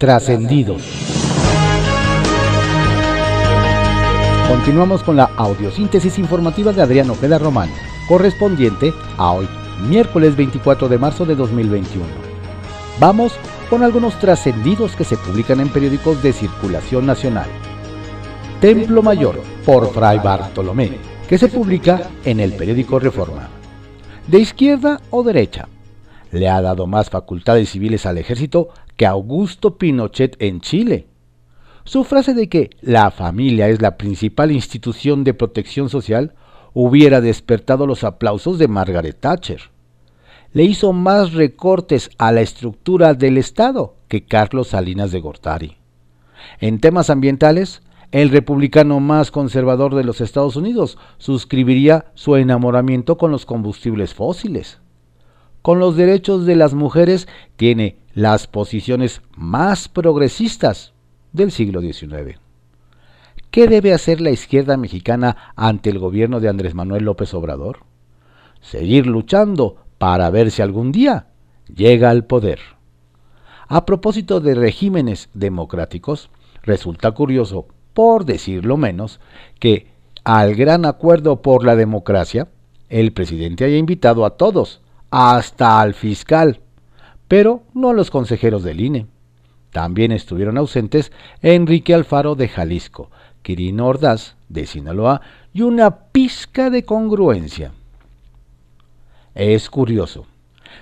Trascendidos. Continuamos con la audiosíntesis informativa de Adrián Ojeda Román, correspondiente a hoy, miércoles 24 de marzo de 2021. Vamos con algunos trascendidos que se publican en periódicos de circulación nacional. Templo Mayor, por Fray Bartolomé, que se publica en el periódico Reforma. De izquierda o derecha, le ha dado más facultades civiles al ejército que Augusto Pinochet en Chile. Su frase de que la familia es la principal institución de protección social hubiera despertado los aplausos de Margaret Thatcher. Le hizo más recortes a la estructura del Estado que Carlos Salinas de Gortari. En temas ambientales, el republicano más conservador de los Estados Unidos suscribiría su enamoramiento con los combustibles fósiles. Con los derechos de las mujeres tiene las posiciones más progresistas del siglo XIX. ¿Qué debe hacer la izquierda mexicana ante el gobierno de Andrés Manuel López Obrador? Seguir luchando para ver si algún día llega al poder. A propósito de regímenes democráticos, resulta curioso, por decirlo menos, que al gran acuerdo por la democracia, el presidente haya invitado a todos, hasta al fiscal, pero no a los consejeros del INE. También estuvieron ausentes Enrique Alfaro de Jalisco, Quirino Ordaz de Sinaloa y una pizca de congruencia. Es curioso.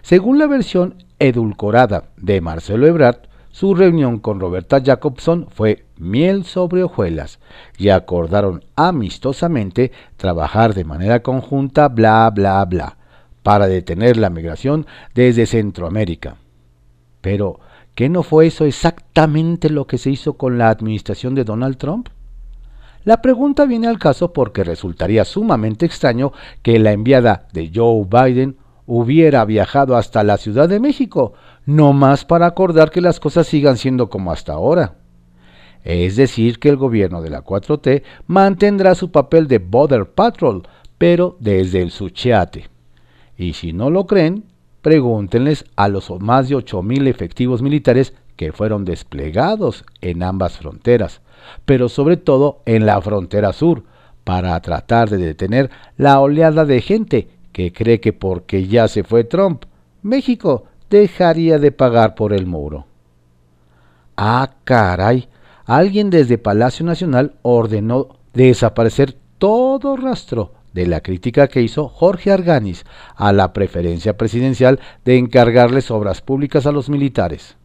Según la versión edulcorada de Marcelo Ebrard, su reunión con Roberta Jacobson fue miel sobre hojuelas y acordaron amistosamente trabajar de manera conjunta, bla, bla, bla, para detener la migración desde Centroamérica. Pero, ¿Qué no fue eso exactamente lo que se hizo con la administración de Donald Trump? La pregunta viene al caso porque resultaría sumamente extraño que la enviada de Joe Biden hubiera viajado hasta la Ciudad de México, no más para acordar que las cosas sigan siendo como hasta ahora. Es decir, que el gobierno de la 4T mantendrá su papel de Border Patrol, pero desde el Suchiate. Y si no lo creen, Pregúntenles a los más de 8.000 efectivos militares que fueron desplegados en ambas fronteras, pero sobre todo en la frontera sur, para tratar de detener la oleada de gente que cree que porque ya se fue Trump, México dejaría de pagar por el muro. Ah, caray, alguien desde Palacio Nacional ordenó desaparecer todo rastro de la crítica que hizo Jorge Arganis a la preferencia presidencial de encargarles obras públicas a los militares.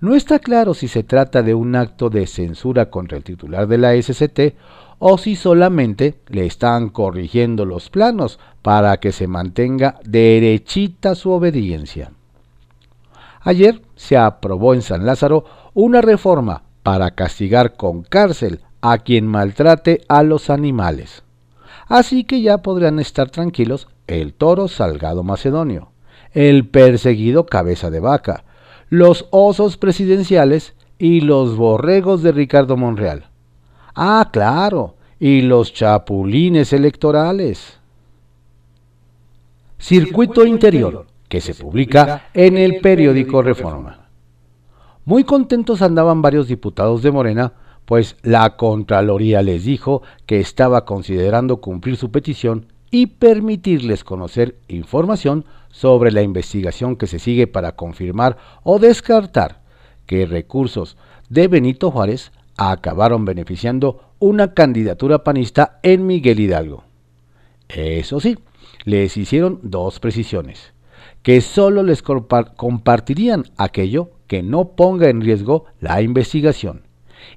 No está claro si se trata de un acto de censura contra el titular de la SCT o si solamente le están corrigiendo los planos para que se mantenga derechita su obediencia. Ayer se aprobó en San Lázaro una reforma para castigar con cárcel a quien maltrate a los animales. Así que ya podrán estar tranquilos el toro salgado macedonio, el perseguido cabeza de vaca, los osos presidenciales y los borregos de Ricardo Monreal. Ah, claro, y los chapulines electorales. Circuito Interior, que se publica en el periódico Reforma. Muy contentos andaban varios diputados de Morena pues la Contraloría les dijo que estaba considerando cumplir su petición y permitirles conocer información sobre la investigación que se sigue para confirmar o descartar que recursos de Benito Juárez acabaron beneficiando una candidatura panista en Miguel Hidalgo. Eso sí, les hicieron dos precisiones, que solo les compartirían aquello que no ponga en riesgo la investigación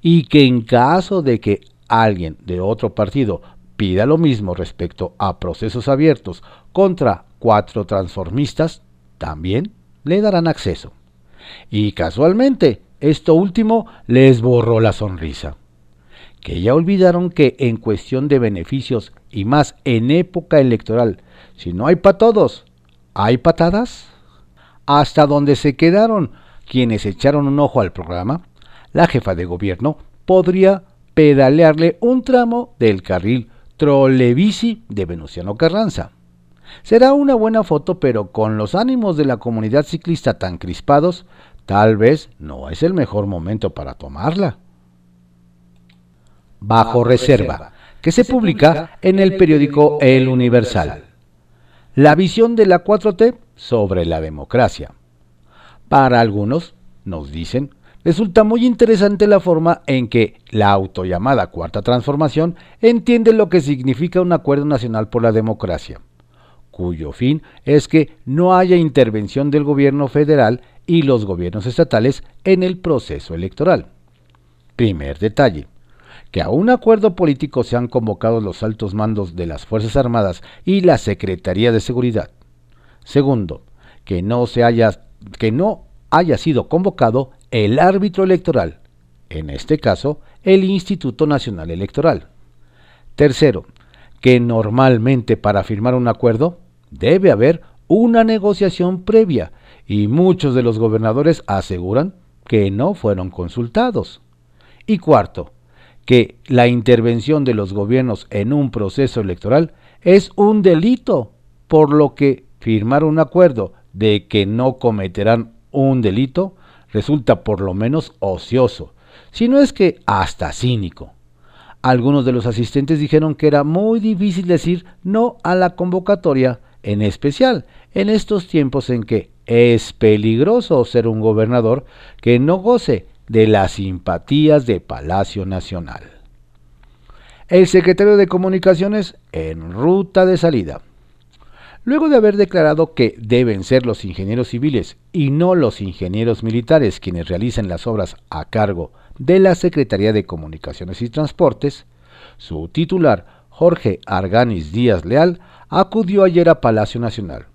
y que en caso de que alguien de otro partido pida lo mismo respecto a procesos abiertos contra cuatro transformistas, también le darán acceso. Y casualmente, esto último les borró la sonrisa. Que ya olvidaron que en cuestión de beneficios y más en época electoral, si no hay para todos, ¿hay patadas? Hasta donde se quedaron quienes echaron un ojo al programa, la jefa de gobierno podría pedalearle un tramo del carril trolebici de Venustiano Carranza. Será una buena foto, pero con los ánimos de la comunidad ciclista tan crispados, tal vez no es el mejor momento para tomarla. Bajo reserva, que se publica en el periódico El Universal. La visión de la 4T sobre la democracia. Para algunos, nos dicen, resulta muy interesante la forma en que la autollamada Cuarta Transformación entiende lo que significa un acuerdo nacional por la democracia, cuyo fin es que no haya intervención del gobierno federal y los gobiernos estatales en el proceso electoral. Primer detalle que a un acuerdo político se han convocado los altos mandos de las Fuerzas Armadas y la Secretaría de Seguridad. Segundo, que no, se haya, que no haya sido convocado el árbitro electoral, en este caso el Instituto Nacional Electoral. Tercero, que normalmente para firmar un acuerdo debe haber una negociación previa y muchos de los gobernadores aseguran que no fueron consultados. Y cuarto, que la intervención de los gobiernos en un proceso electoral es un delito, por lo que firmar un acuerdo de que no cometerán un delito resulta por lo menos ocioso, si no es que hasta cínico. Algunos de los asistentes dijeron que era muy difícil decir no a la convocatoria, en especial en estos tiempos en que es peligroso ser un gobernador que no goce de las simpatías de Palacio Nacional. El secretario de Comunicaciones en ruta de salida. Luego de haber declarado que deben ser los ingenieros civiles y no los ingenieros militares quienes realicen las obras a cargo de la Secretaría de Comunicaciones y Transportes, su titular, Jorge Arganis Díaz Leal, acudió ayer a Palacio Nacional.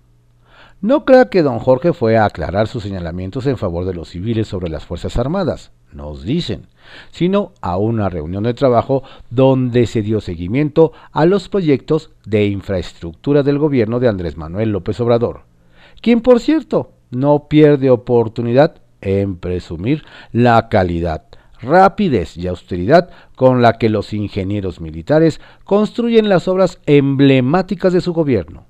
No crea que don Jorge fue a aclarar sus señalamientos en favor de los civiles sobre las Fuerzas Armadas, nos dicen, sino a una reunión de trabajo donde se dio seguimiento a los proyectos de infraestructura del gobierno de Andrés Manuel López Obrador, quien por cierto no pierde oportunidad en presumir la calidad, rapidez y austeridad con la que los ingenieros militares construyen las obras emblemáticas de su gobierno.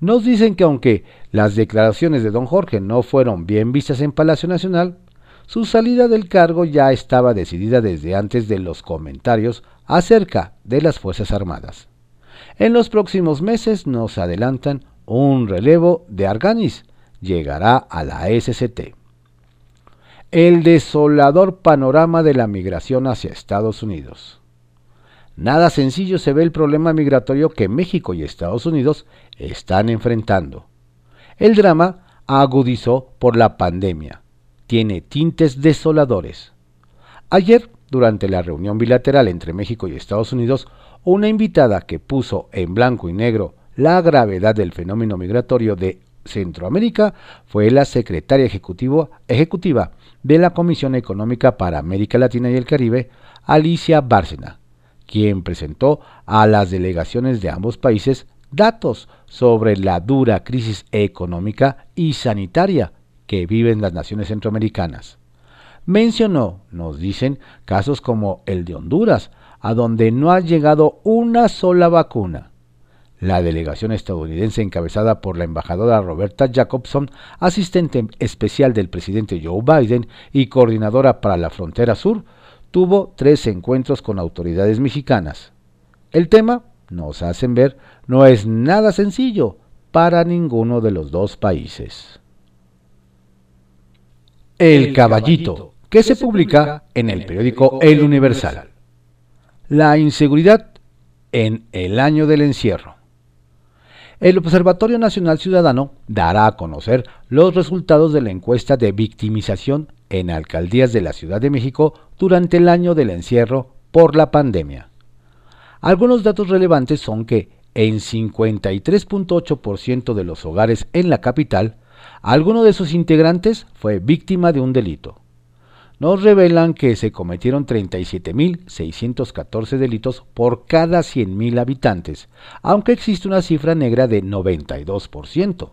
Nos dicen que aunque las declaraciones de don Jorge no fueron bien vistas en Palacio Nacional, su salida del cargo ya estaba decidida desde antes de los comentarios acerca de las Fuerzas Armadas. En los próximos meses nos adelantan un relevo de Arganis, llegará a la SCT. El desolador panorama de la migración hacia Estados Unidos. Nada sencillo se ve el problema migratorio que México y Estados Unidos están enfrentando. El drama agudizó por la pandemia. Tiene tintes desoladores. Ayer, durante la reunión bilateral entre México y Estados Unidos, una invitada que puso en blanco y negro la gravedad del fenómeno migratorio de Centroamérica fue la secretaria ejecutiva de la Comisión Económica para América Latina y el Caribe, Alicia Bárcena quien presentó a las delegaciones de ambos países datos sobre la dura crisis económica y sanitaria que viven las naciones centroamericanas. Mencionó, nos dicen, casos como el de Honduras, a donde no ha llegado una sola vacuna. La delegación estadounidense encabezada por la embajadora Roberta Jacobson, asistente especial del presidente Joe Biden y coordinadora para la frontera sur, tuvo tres encuentros con autoridades mexicanas. El tema, nos hacen ver, no es nada sencillo para ninguno de los dos países. El Caballito, que se publica en el periódico El Universal. La inseguridad en el año del encierro. El Observatorio Nacional Ciudadano dará a conocer los resultados de la encuesta de victimización en alcaldías de la Ciudad de México durante el año del encierro por la pandemia. Algunos datos relevantes son que en 53.8% de los hogares en la capital, alguno de sus integrantes fue víctima de un delito. Nos revelan que se cometieron 37.614 delitos por cada 100.000 habitantes, aunque existe una cifra negra de 92%.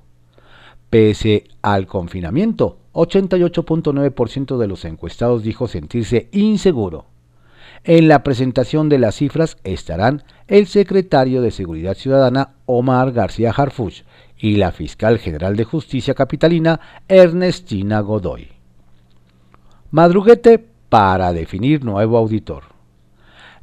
Pese al confinamiento, 88.9% de los encuestados dijo sentirse inseguro. En la presentación de las cifras estarán el secretario de Seguridad Ciudadana Omar García Harfuch y la fiscal general de Justicia Capitalina Ernestina Godoy. Madruguete para definir nuevo auditor.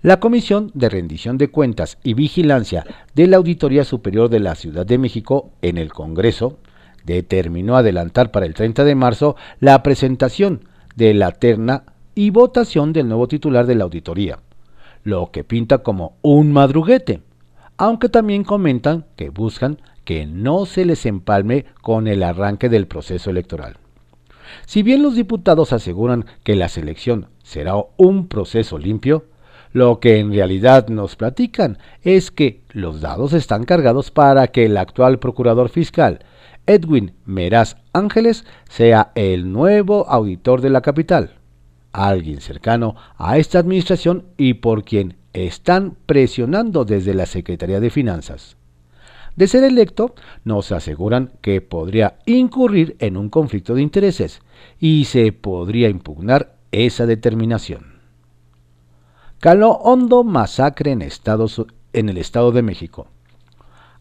La Comisión de Rendición de Cuentas y Vigilancia de la Auditoría Superior de la Ciudad de México en el Congreso determinó adelantar para el 30 de marzo la presentación de la terna y votación del nuevo titular de la auditoría, lo que pinta como un madruguete, aunque también comentan que buscan que no se les empalme con el arranque del proceso electoral. Si bien los diputados aseguran que la selección será un proceso limpio, lo que en realidad nos platican es que los dados están cargados para que el actual procurador fiscal, Edwin Meraz Ángeles, sea el nuevo auditor de la capital, alguien cercano a esta administración y por quien están presionando desde la Secretaría de Finanzas. De ser electo, nos aseguran que podría incurrir en un conflicto de intereses y se podría impugnar esa determinación. Caló hondo masacre en, en el Estado de México.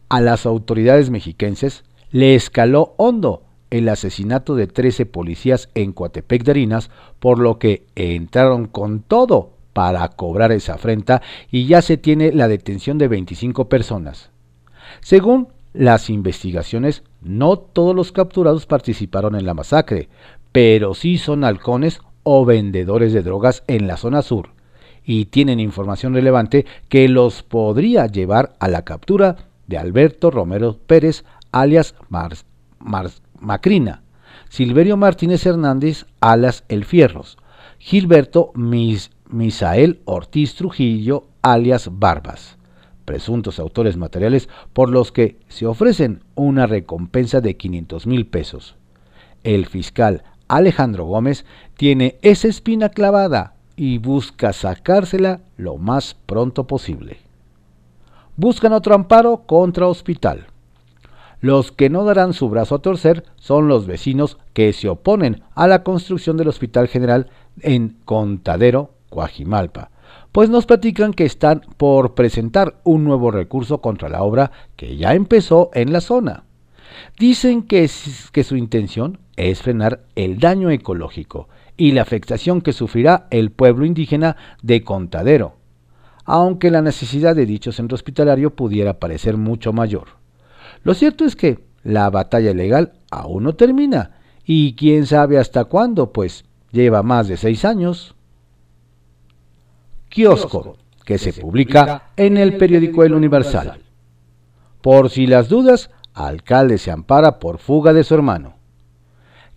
A las autoridades mexiquenses le escaló hondo el asesinato de 13 policías en Coatepec de Harinas, por lo que entraron con todo para cobrar esa afrenta y ya se tiene la detención de 25 personas. Según las investigaciones, no todos los capturados participaron en la masacre, pero sí son halcones o vendedores de drogas en la zona sur y tienen información relevante que los podría llevar a la captura de Alberto Romero Pérez, alias Macrina, Silverio Martínez Hernández, alias El Fierros, Gilberto Misael Ortiz Trujillo, alias Barbas, presuntos autores materiales por los que se ofrecen una recompensa de 500 mil pesos. El fiscal Alejandro Gómez tiene esa espina clavada y busca sacársela lo más pronto posible. Buscan otro amparo contra hospital. Los que no darán su brazo a torcer son los vecinos que se oponen a la construcción del Hospital General en Contadero, Coajimalpa, pues nos platican que están por presentar un nuevo recurso contra la obra que ya empezó en la zona. Dicen que, que su intención es frenar el daño ecológico y la afectación que sufrirá el pueblo indígena de Contadero, aunque la necesidad de dicho centro hospitalario pudiera parecer mucho mayor. Lo cierto es que la batalla legal aún no termina, y quién sabe hasta cuándo, pues lleva más de seis años. Kiosco, que se publica en el periódico El Universal. Por si las dudas, alcalde se ampara por fuga de su hermano.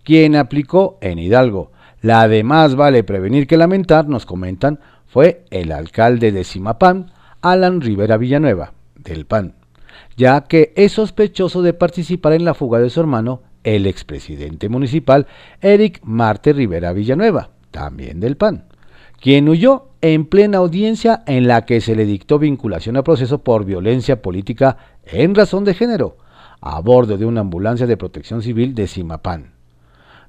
Quien aplicó en Hidalgo la de más vale prevenir que lamentar, nos comentan, fue el alcalde de Simapán, Alan Rivera Villanueva, del PAN, ya que es sospechoso de participar en la fuga de su hermano, el expresidente municipal Eric Marte Rivera Villanueva, también del PAN, quien huyó en plena audiencia en la que se le dictó vinculación a proceso por violencia política en razón de género, a bordo de una ambulancia de protección civil de Simapán.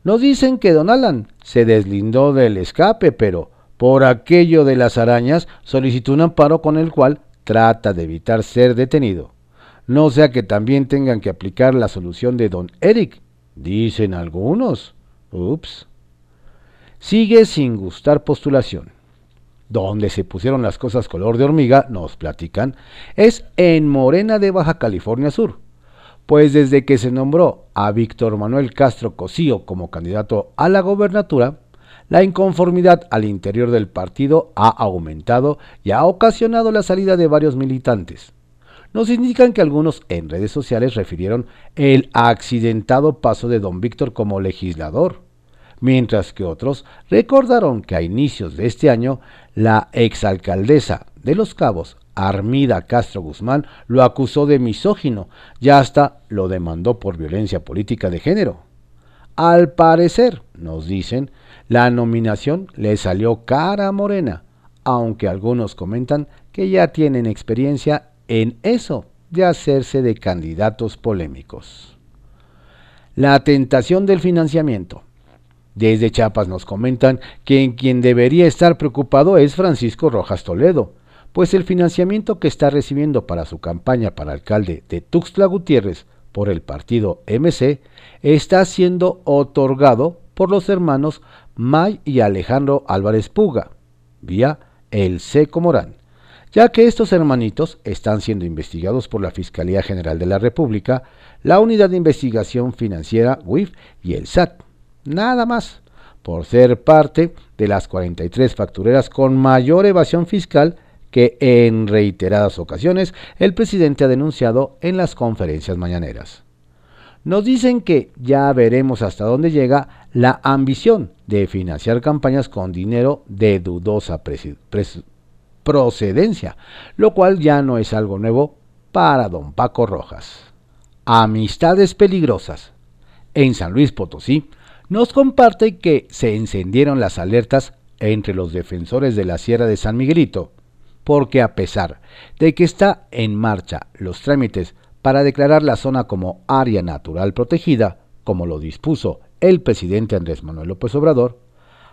Nos dicen que don Alan se deslindó del escape, pero por aquello de las arañas solicitó un amparo con el cual trata de evitar ser detenido. No sea que también tengan que aplicar la solución de don Eric, dicen algunos. Ups. Sigue sin gustar postulación. Donde se pusieron las cosas color de hormiga, nos platican, es en Morena de Baja California Sur pues desde que se nombró a Víctor Manuel Castro Cosío como candidato a la gobernatura, la inconformidad al interior del partido ha aumentado y ha ocasionado la salida de varios militantes. Nos indican que algunos en redes sociales refirieron el accidentado paso de don Víctor como legislador, mientras que otros recordaron que a inicios de este año la exalcaldesa de Los Cabos, Armida Castro Guzmán lo acusó de misógino y hasta lo demandó por violencia política de género. Al parecer, nos dicen, la nominación le salió cara morena, aunque algunos comentan que ya tienen experiencia en eso de hacerse de candidatos polémicos. La tentación del financiamiento. Desde Chiapas nos comentan que quien debería estar preocupado es Francisco Rojas Toledo, pues el financiamiento que está recibiendo para su campaña para alcalde de Tuxtla Gutiérrez por el partido MC está siendo otorgado por los hermanos May y Alejandro Álvarez Puga, vía el Seco Morán, ya que estos hermanitos están siendo investigados por la Fiscalía General de la República, la Unidad de Investigación Financiera WIF y el SAT. Nada más, por ser parte de las 43 factureras con mayor evasión fiscal que en reiteradas ocasiones el presidente ha denunciado en las conferencias mañaneras. Nos dicen que ya veremos hasta dónde llega la ambición de financiar campañas con dinero de dudosa procedencia, lo cual ya no es algo nuevo para don Paco Rojas. Amistades peligrosas. En San Luis Potosí nos comparte que se encendieron las alertas entre los defensores de la Sierra de San Miguelito, porque a pesar de que está en marcha los trámites para declarar la zona como área natural protegida, como lo dispuso el presidente Andrés Manuel López Obrador,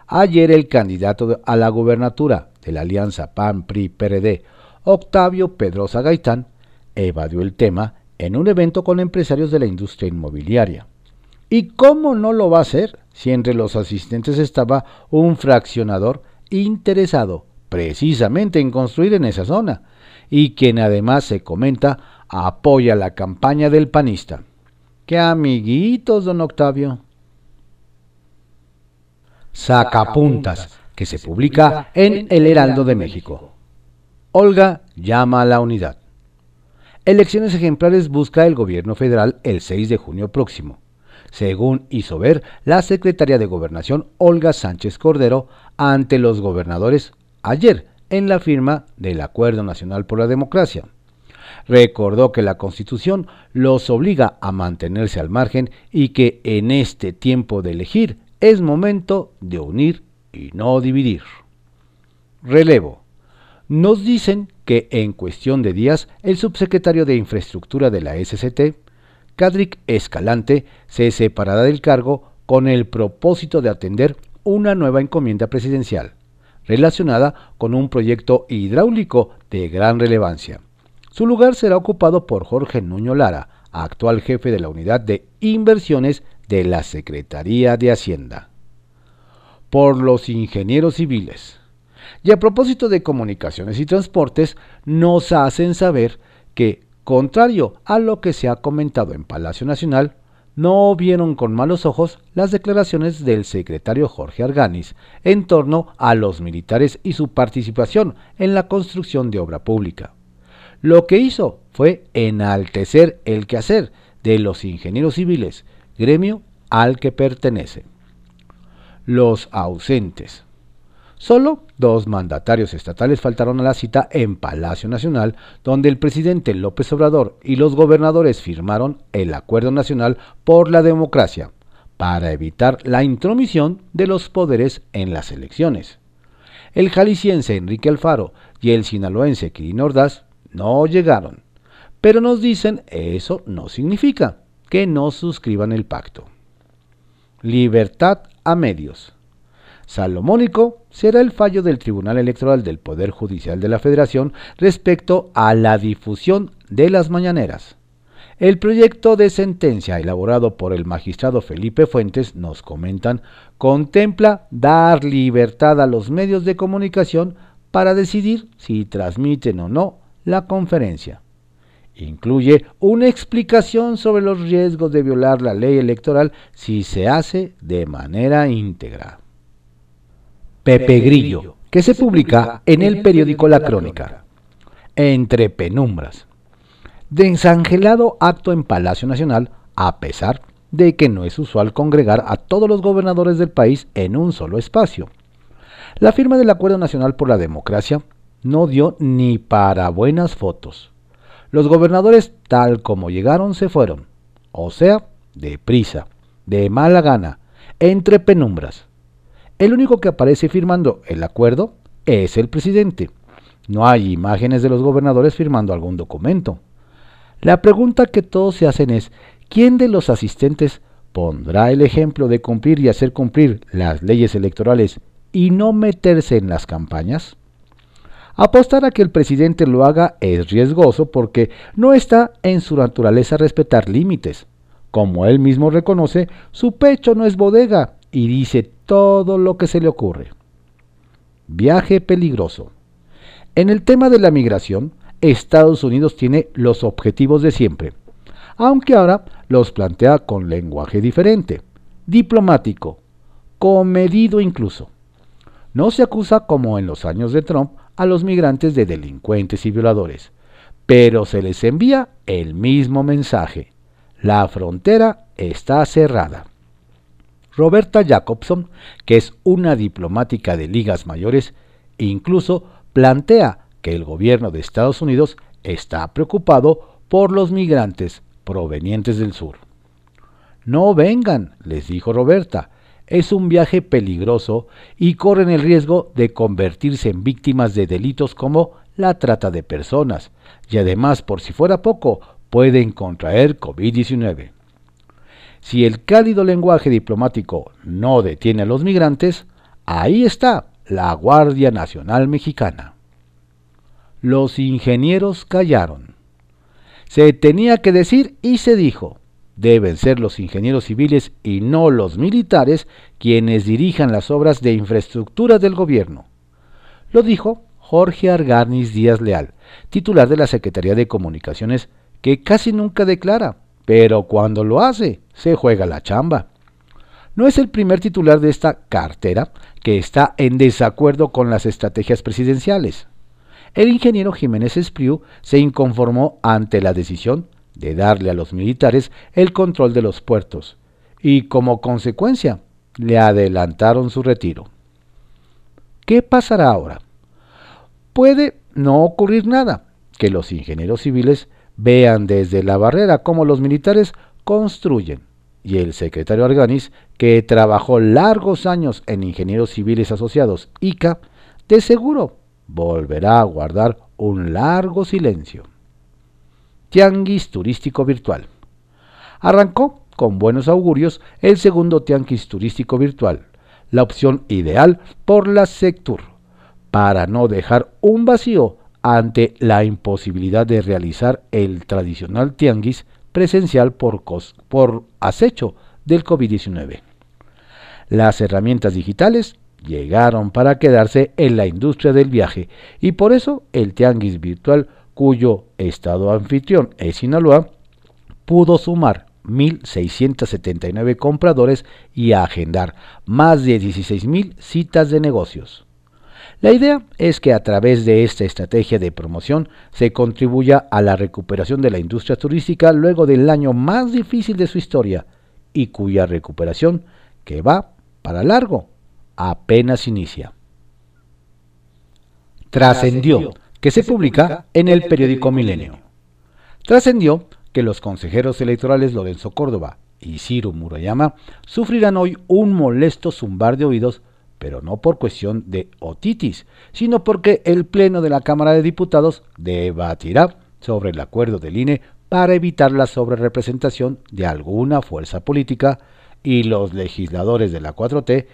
ayer el candidato a la gubernatura de la alianza PAN-PRI-PRD, Octavio Pedrosa Gaitán, evadió el tema en un evento con empresarios de la industria inmobiliaria. ¿Y cómo no lo va a hacer si entre los asistentes estaba un fraccionador interesado precisamente en construir en esa zona y quien además se comenta apoya la campaña del panista? ¡Qué amiguitos, don Octavio! Sacapuntas, que se publica en El Heraldo de México. Olga llama a la unidad. Elecciones ejemplares busca el gobierno federal el 6 de junio próximo. Según hizo ver la secretaria de Gobernación Olga Sánchez Cordero ante los gobernadores ayer en la firma del Acuerdo Nacional por la Democracia. Recordó que la Constitución los obliga a mantenerse al margen y que en este tiempo de elegir es momento de unir y no dividir. Relevo. Nos dicen que en cuestión de días el subsecretario de Infraestructura de la SCT, Cadric Escalante, se separará del cargo con el propósito de atender una nueva encomienda presidencial relacionada con un proyecto hidráulico de gran relevancia. Su lugar será ocupado por Jorge Nuño Lara, actual jefe de la unidad de inversiones de la Secretaría de Hacienda. Por los ingenieros civiles. Y a propósito de comunicaciones y transportes, nos hacen saber que, contrario a lo que se ha comentado en Palacio Nacional, no vieron con malos ojos las declaraciones del secretario Jorge Arganis en torno a los militares y su participación en la construcción de obra pública. Lo que hizo fue enaltecer el quehacer de los ingenieros civiles, gremio al que pertenece. Los ausentes. Solo dos mandatarios estatales faltaron a la cita en Palacio Nacional, donde el presidente López Obrador y los gobernadores firmaron el Acuerdo Nacional por la Democracia para evitar la intromisión de los poderes en las elecciones. El jalisciense Enrique Alfaro y el sinaloense Quirino Ordaz no llegaron, pero nos dicen eso no significa que no suscriban el pacto. Libertad a medios. Salomónico será el fallo del Tribunal Electoral del Poder Judicial de la Federación respecto a la difusión de las mañaneras. El proyecto de sentencia elaborado por el magistrado Felipe Fuentes, nos comentan, contempla dar libertad a los medios de comunicación para decidir si transmiten o no la conferencia. Incluye una explicación sobre los riesgos de violar la ley electoral si se hace de manera íntegra. Pepe Grillo, que se publica en el periódico La Crónica. Entre penumbras. Desangelado acto en Palacio Nacional, a pesar de que no es usual congregar a todos los gobernadores del país en un solo espacio. La firma del Acuerdo Nacional por la Democracia no dio ni para buenas fotos. Los gobernadores tal como llegaron se fueron, o sea, deprisa, de mala gana, entre penumbras. El único que aparece firmando el acuerdo es el presidente. No hay imágenes de los gobernadores firmando algún documento. La pregunta que todos se hacen es, ¿quién de los asistentes pondrá el ejemplo de cumplir y hacer cumplir las leyes electorales y no meterse en las campañas? Apostar a que el presidente lo haga es riesgoso porque no está en su naturaleza respetar límites. Como él mismo reconoce, su pecho no es bodega y dice todo lo que se le ocurre. Viaje peligroso. En el tema de la migración, Estados Unidos tiene los objetivos de siempre, aunque ahora los plantea con lenguaje diferente, diplomático, comedido incluso. No se acusa como en los años de Trump a los migrantes de delincuentes y violadores, pero se les envía el mismo mensaje. La frontera está cerrada. Roberta Jacobson, que es una diplomática de ligas mayores, incluso plantea que el gobierno de Estados Unidos está preocupado por los migrantes provenientes del sur. No vengan, les dijo Roberta, es un viaje peligroso y corren el riesgo de convertirse en víctimas de delitos como la trata de personas, y además, por si fuera poco, pueden contraer COVID-19. Si el cálido lenguaje diplomático no detiene a los migrantes, ahí está la Guardia Nacional Mexicana. Los ingenieros callaron. Se tenía que decir y se dijo. Deben ser los ingenieros civiles y no los militares quienes dirijan las obras de infraestructura del gobierno. Lo dijo Jorge Argarnis Díaz Leal, titular de la Secretaría de Comunicaciones, que casi nunca declara, pero cuando lo hace, se juega la chamba. No es el primer titular de esta cartera que está en desacuerdo con las estrategias presidenciales. El ingeniero Jiménez Espriu se inconformó ante la decisión de darle a los militares el control de los puertos y como consecuencia le adelantaron su retiro. ¿Qué pasará ahora? Puede no ocurrir nada, que los ingenieros civiles vean desde la barrera cómo los militares construyen y el secretario Arganis, que trabajó largos años en Ingenieros Civiles Asociados, ICA, de seguro volverá a guardar un largo silencio. Tianguis Turístico Virtual. Arrancó con buenos augurios el segundo Tianguis Turístico Virtual, la opción ideal por la Sectur, para no dejar un vacío ante la imposibilidad de realizar el tradicional Tianguis presencial por, por acecho del COVID-19. Las herramientas digitales llegaron para quedarse en la industria del viaje y por eso el Tianguis virtual cuyo estado anfitrión es Sinaloa, pudo sumar 1.679 compradores y agendar más de 16.000 citas de negocios. La idea es que a través de esta estrategia de promoción se contribuya a la recuperación de la industria turística luego del año más difícil de su historia y cuya recuperación, que va para largo, apenas inicia. Trascendió que se publica en el periódico Milenio. Trascendió que los consejeros electorales Lorenzo Córdoba y Ciro Murayama sufrirán hoy un molesto zumbar de oídos, pero no por cuestión de otitis, sino porque el Pleno de la Cámara de Diputados debatirá sobre el acuerdo del INE para evitar la sobrerepresentación de alguna fuerza política y los legisladores de la 4T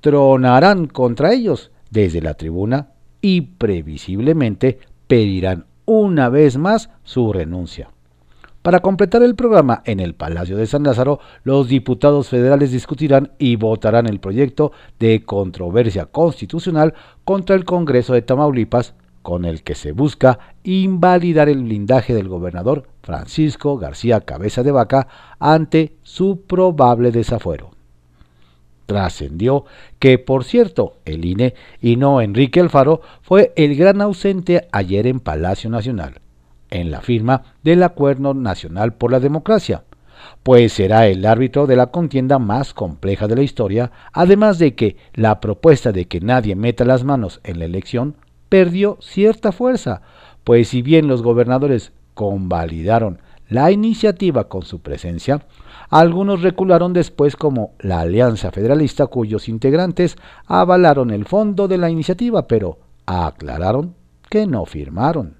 tronarán contra ellos desde la tribuna y previsiblemente pedirán una vez más su renuncia. Para completar el programa en el Palacio de San Lázaro, los diputados federales discutirán y votarán el proyecto de controversia constitucional contra el Congreso de Tamaulipas, con el que se busca invalidar el blindaje del gobernador Francisco García Cabeza de Vaca ante su probable desafuero. Trascendió que, por cierto, el INE y no Enrique Alfaro fue el gran ausente ayer en Palacio Nacional, en la firma del Acuerdo Nacional por la Democracia, pues será el árbitro de la contienda más compleja de la historia, además de que la propuesta de que nadie meta las manos en la elección perdió cierta fuerza, pues si bien los gobernadores convalidaron la iniciativa con su presencia, algunos recularon después como la Alianza Federalista cuyos integrantes avalaron el fondo de la iniciativa, pero aclararon que no firmaron.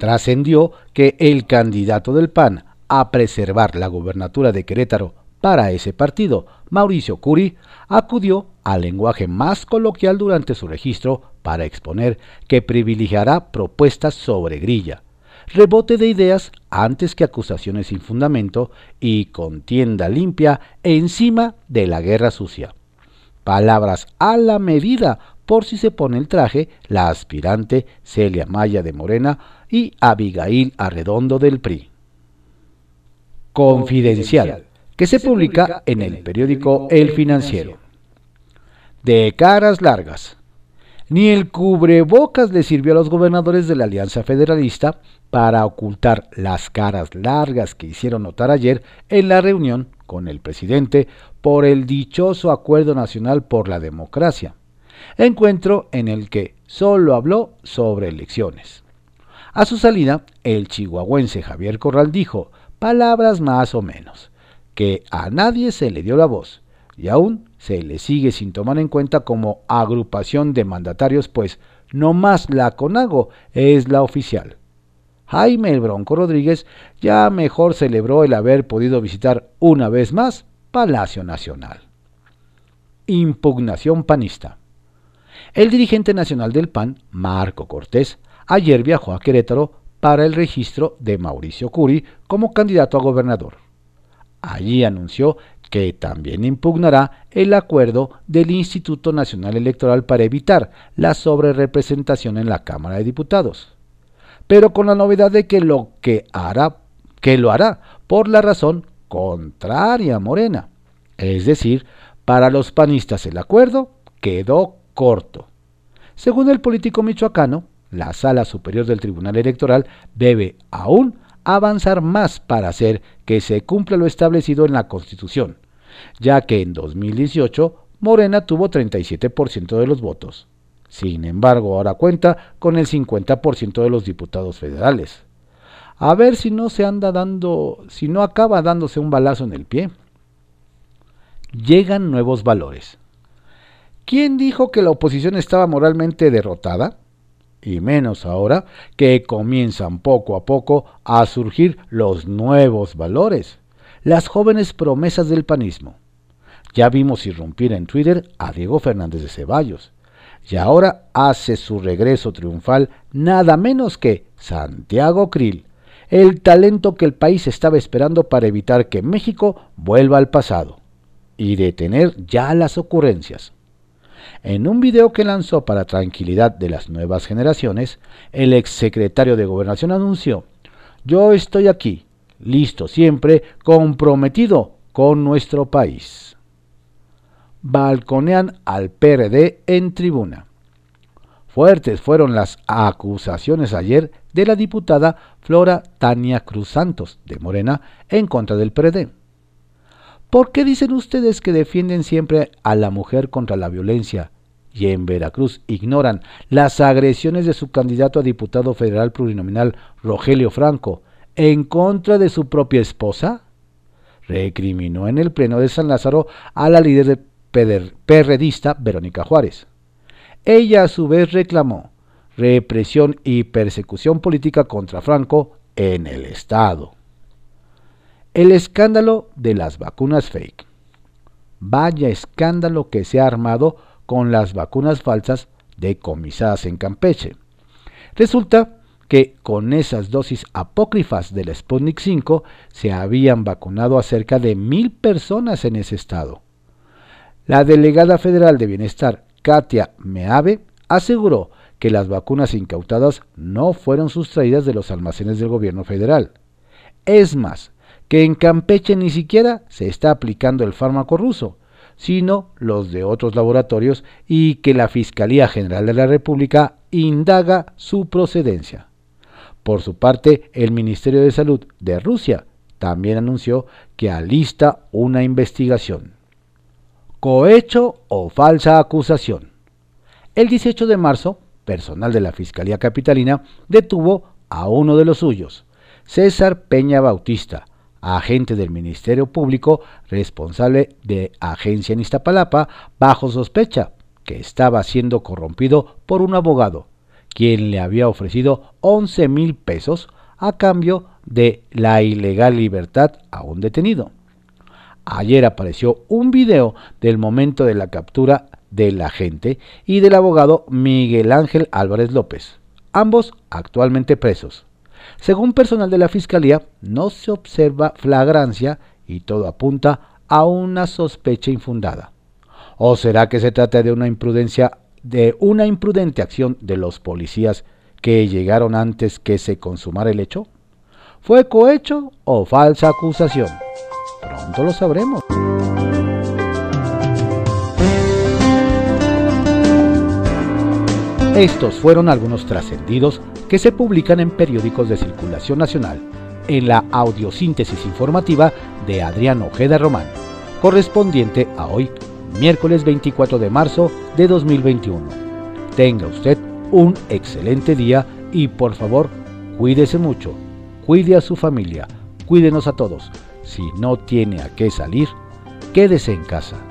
Trascendió que el candidato del PAN a preservar la gubernatura de Querétaro para ese partido, Mauricio Curi, acudió al lenguaje más coloquial durante su registro para exponer que privilegiará propuestas sobre grilla, rebote de ideas antes que acusaciones sin fundamento y contienda limpia encima de la guerra sucia. palabras a la medida por si se pone el traje la aspirante Celia Maya de Morena y Abigail Arredondo del PRI. Confidencial, que se publica en el periódico El Financiero. De caras largas. Ni el cubrebocas le sirvió a los gobernadores de la Alianza Federalista para ocultar las caras largas que hicieron notar ayer en la reunión con el presidente por el dichoso Acuerdo Nacional por la Democracia, encuentro en el que solo habló sobre elecciones. A su salida, el chihuahuense Javier Corral dijo, palabras más o menos, que a nadie se le dio la voz y aún se le sigue sin tomar en cuenta como agrupación de mandatarios, pues no más la CONAGO es la oficial. Jaime el Bronco Rodríguez ya mejor celebró el haber podido visitar una vez más Palacio Nacional. Impugnación panista. El dirigente nacional del PAN, Marco Cortés, ayer viajó a Querétaro para el registro de Mauricio Curi como candidato a gobernador. Allí anunció que también impugnará el acuerdo del Instituto Nacional Electoral para evitar la sobrerepresentación en la Cámara de Diputados, pero con la novedad de que lo que hará que lo hará por la razón contraria a Morena. Es decir, para los panistas el acuerdo quedó corto. Según el político michoacano, la Sala Superior del Tribunal Electoral debe aún avanzar más para hacer que se cumpla lo establecido en la Constitución, ya que en 2018 Morena tuvo 37% de los votos. Sin embargo, ahora cuenta con el 50% de los diputados federales. A ver si no se anda dando, si no acaba dándose un balazo en el pie. Llegan nuevos valores. ¿Quién dijo que la oposición estaba moralmente derrotada? y menos ahora que comienzan poco a poco a surgir los nuevos valores, las jóvenes promesas del panismo. Ya vimos irrumpir en Twitter a Diego Fernández de Ceballos, y ahora hace su regreso triunfal nada menos que Santiago Krill, el talento que el país estaba esperando para evitar que México vuelva al pasado y detener ya las ocurrencias. En un video que lanzó para tranquilidad de las nuevas generaciones, el exsecretario de Gobernación anunció, yo estoy aquí, listo siempre, comprometido con nuestro país. Balconean al PRD en tribuna. Fuertes fueron las acusaciones ayer de la diputada Flora Tania Cruz Santos, de Morena, en contra del PRD. ¿Por qué dicen ustedes que defienden siempre a la mujer contra la violencia y en Veracruz ignoran las agresiones de su candidato a diputado federal plurinominal Rogelio Franco en contra de su propia esposa? Recriminó en el Pleno de San Lázaro a la líder perredista Verónica Juárez. Ella a su vez reclamó represión y persecución política contra Franco en el Estado. El escándalo de las vacunas fake. Vaya escándalo que se ha armado con las vacunas falsas decomisadas en Campeche. Resulta que con esas dosis apócrifas del Sputnik 5 se habían vacunado a cerca de mil personas en ese estado. La delegada federal de Bienestar, Katia Meave, aseguró que las vacunas incautadas no fueron sustraídas de los almacenes del gobierno federal. Es más, que en Campeche ni siquiera se está aplicando el fármaco ruso, sino los de otros laboratorios y que la Fiscalía General de la República indaga su procedencia. Por su parte, el Ministerio de Salud de Rusia también anunció que alista una investigación. Cohecho o falsa acusación. El 18 de marzo, personal de la Fiscalía Capitalina detuvo a uno de los suyos, César Peña Bautista, agente del Ministerio Público responsable de agencia en Iztapalapa, bajo sospecha que estaba siendo corrompido por un abogado, quien le había ofrecido 11 mil pesos a cambio de la ilegal libertad a un detenido. Ayer apareció un video del momento de la captura del agente y del abogado Miguel Ángel Álvarez López, ambos actualmente presos. Según personal de la Fiscalía, no se observa flagrancia y todo apunta a una sospecha infundada. ¿O será que se trata de una imprudencia, de una imprudente acción de los policías que llegaron antes que se consumara el hecho? ¿Fue cohecho o falsa acusación? Pronto lo sabremos. Estos fueron algunos trascendidos que se publican en periódicos de circulación nacional en la audiosíntesis informativa de Adrián Ojeda Román, correspondiente a hoy, miércoles 24 de marzo de 2021. Tenga usted un excelente día y por favor, cuídese mucho, cuide a su familia, cuídenos a todos. Si no tiene a qué salir, quédese en casa.